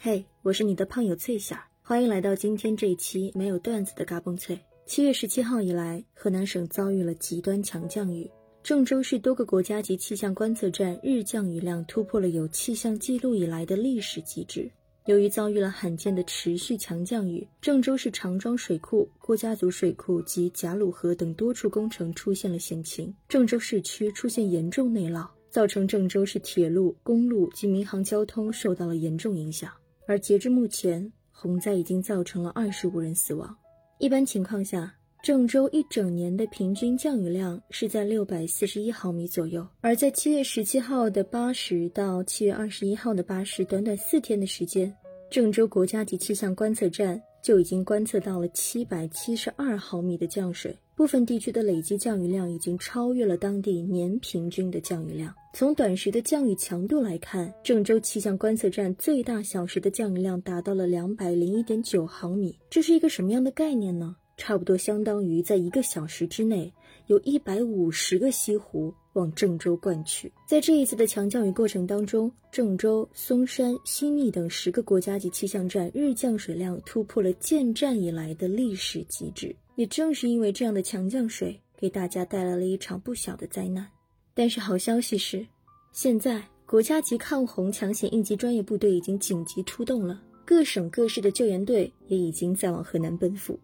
嘿，我是你的胖友翠霞，欢迎来到今天这一期没有段子的嘎嘣脆。七月十七号以来，河南省遭遇了极端强降雨，郑州市多个国家级气象观测站日降雨量突破了有气象记录以来的历史极值。由于遭遇了罕见的持续强降雨，郑州市长庄水库、郭家族水库及贾鲁河等多处工程出现了险情，郑州市区出现严重内涝，造成郑州市铁路、公路及民航交通受到了严重影响。而截至目前，洪灾已经造成了二十五人死亡。一般情况下，郑州一整年的平均降雨量是在六百四十一毫米左右，而在七月十七号的八时到七月二十一号的八时，短短四天的时间，郑州国家级气象观测站就已经观测到了七百七十二毫米的降水，部分地区的累计降雨量已经超越了当地年平均的降雨量。从短时的降雨强度来看，郑州气象观测站最大小时的降雨量达到了两百零一点九毫米，这是一个什么样的概念呢？差不多相当于在一个小时之内，有一百五十个西湖往郑州灌去。在这一次的强降雨过程当中，郑州、松山、新密等十个国家级气象站日降水量突破了建站以来的历史极值。也正是因为这样的强降水，给大家带来了一场不小的灾难。但是好消息是，现在国家级抗洪抢险应急专业部队已经紧急出动了，各省各市的救援队也已经在往河南奔赴。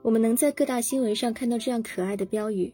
我们能在各大新闻上看到这样可爱的标语：“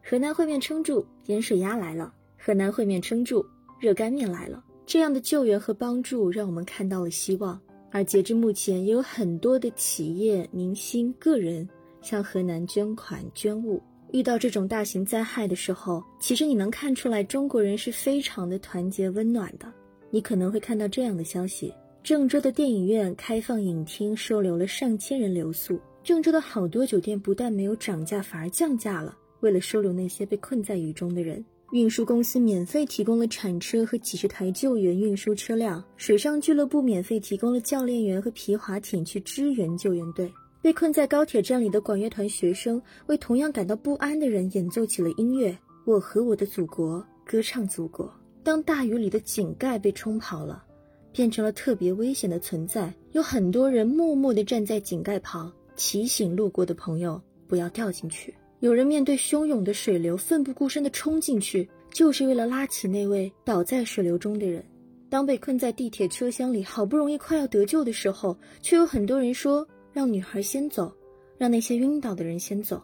河南烩面撑住，盐水鸭来了；河南烩面撑住，热干面来了。”这样的救援和帮助让我们看到了希望。而截至目前，也有很多的企业、明星、个人向河南捐款捐物。遇到这种大型灾害的时候，其实你能看出来，中国人是非常的团结温暖的。你可能会看到这样的消息：郑州的电影院开放影厅，收留了上千人留宿。郑州的好多酒店不但没有涨价，反而降价了。为了收留那些被困在雨中的人，运输公司免费提供了铲车和几十台救援运输车辆。水上俱乐部免费提供了教练员和皮划艇去支援救援队。被困在高铁站里的管乐团学生为同样感到不安的人演奏起了音乐。我和我的祖国歌唱祖国。当大雨里的井盖被冲跑了，变成了特别危险的存在，有很多人默默地站在井盖旁。提醒路过的朋友不要掉进去。有人面对汹涌的水流奋不顾身地冲进去，就是为了拉起那位倒在水流中的人。当被困在地铁车厢里，好不容易快要得救的时候，却有很多人说让女孩先走，让那些晕倒的人先走。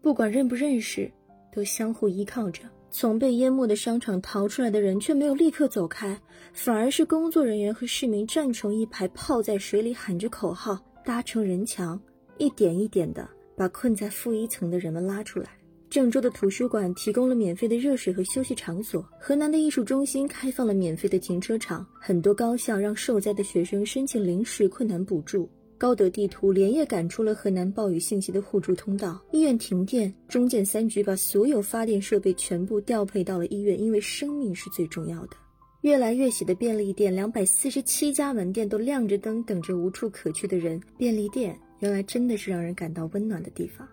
不管认不认识，都相互依靠着。从被淹没的商场逃出来的人却没有立刻走开，反而是工作人员和市民站成一排，泡在水里喊着口号，搭成人墙。一点一点地把困在负一层的人们拉出来。郑州的图书馆提供了免费的热水和休息场所，河南的艺术中心开放了免费的停车场，很多高校让受灾的学生申请临时困难补助。高德地图连夜赶出了河南暴雨信息的互助通道。医院停电，中建三局把所有发电设备全部调配到了医院，因为生命是最重要的。越来越喜的便利店，两百四十七家门店都亮着灯，等着无处可去的人。便利店。原来真的是让人感到温暖的地方，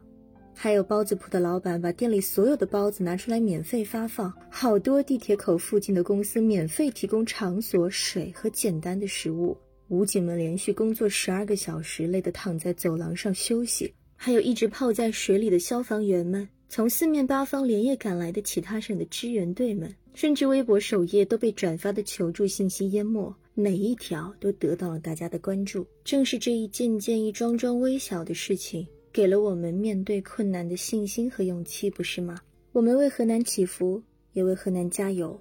还有包子铺的老板把店里所有的包子拿出来免费发放，好多地铁口附近的公司免费提供场所、水和简单的食物。武警们连续工作十二个小时，累得躺在走廊上休息。还有一直泡在水里的消防员们，从四面八方连夜赶来的其他省的支援队们，甚至微博首页都被转发的求助信息淹没。每一条都得到了大家的关注，正是这一件件、一桩桩微小的事情，给了我们面对困难的信心和勇气，不是吗？我们为河南祈福，也为河南加油。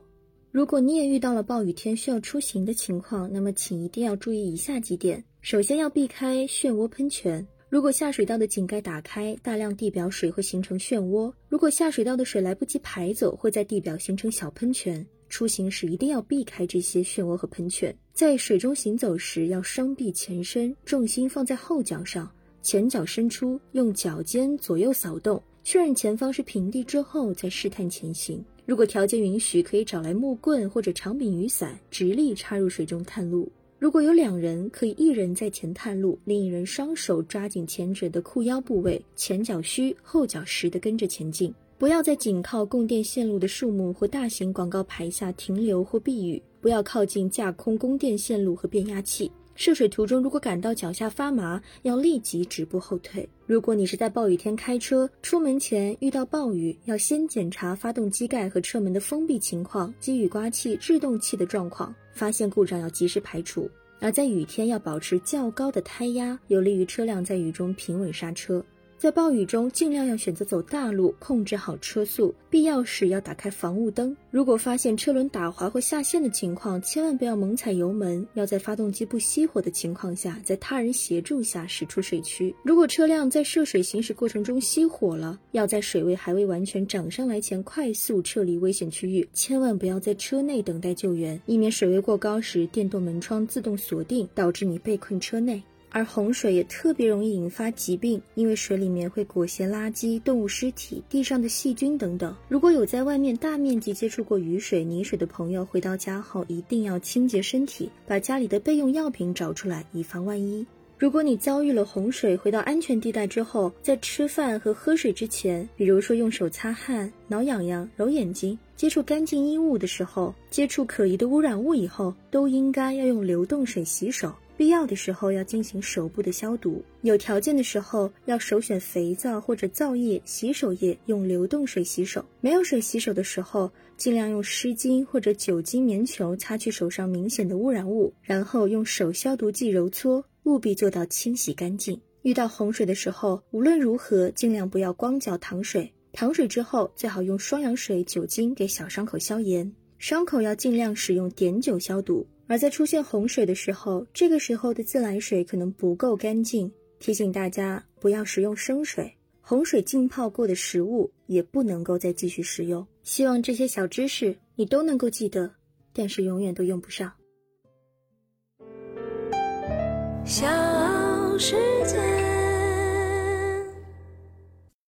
如果你也遇到了暴雨天需要出行的情况，那么请一定要注意以下几点：首先要避开漩涡喷泉。如果下水道的井盖打开，大量地表水会形成漩涡；如果下水道的水来不及排走，会在地表形成小喷泉。出行时一定要避开这些漩涡和喷泉。在水中行走时，要双臂前伸，重心放在后脚上，前脚伸出，用脚尖左右扫动，确认前方是平地之后再试探前行。如果条件允许，可以找来木棍或者长柄雨伞，直立插入水中探路。如果有两人，可以一人在前探路，另一人双手抓紧前者的裤腰部位，前脚虚，后脚实的跟着前进。不要在紧靠供电线路的树木或大型广告牌下停留或避雨。不要靠近架空供电线路和变压器。涉水途中如果感到脚下发麻，要立即止步后退。如果你是在暴雨天开车，出门前遇到暴雨，要先检查发动机盖和车门的封闭情况及雨刮器、制动器的状况，发现故障要及时排除。而在雨天要保持较高的胎压，有利于车辆在雨中平稳刹车。在暴雨中，尽量要选择走大路，控制好车速，必要时要打开防雾灯。如果发现车轮打滑或下陷的情况，千万不要猛踩油门，要在发动机不熄火的情况下，在他人协助下驶出水区。如果车辆在涉水行驶过程中熄火了，要在水位还未完全涨上来前快速撤离危险区域，千万不要在车内等待救援，以免水位过高时电动门窗自动锁定，导致你被困车内。而洪水也特别容易引发疾病，因为水里面会裹挟垃圾、动物尸体、地上的细菌等等。如果有在外面大面积接触过雨水、泥水的朋友，回到家后一定要清洁身体，把家里的备用药品找出来，以防万一。如果你遭遇了洪水，回到安全地带之后，在吃饭和喝水之前，比如说用手擦汗、挠痒痒、揉眼睛、接触干净衣物的时候，接触可疑的污染物以后，都应该要用流动水洗手。必要的时候要进行手部的消毒，有条件的时候要首选肥皂或者皂液、洗手液，用流动水洗手。没有水洗手的时候，尽量用湿巾或者酒精棉球擦去手上明显的污染物，然后用手消毒剂揉搓，务必做到清洗干净。遇到洪水的时候，无论如何尽量不要光脚淌水，淌水之后最好用双氧水、酒精给小伤口消炎，伤口要尽量使用碘酒消毒。而在出现洪水的时候，这个时候的自来水可能不够干净，提醒大家不要食用生水。洪水浸泡过的食物也不能够再继续食用。希望这些小知识你都能够记得，但是永远都用不上。小世界。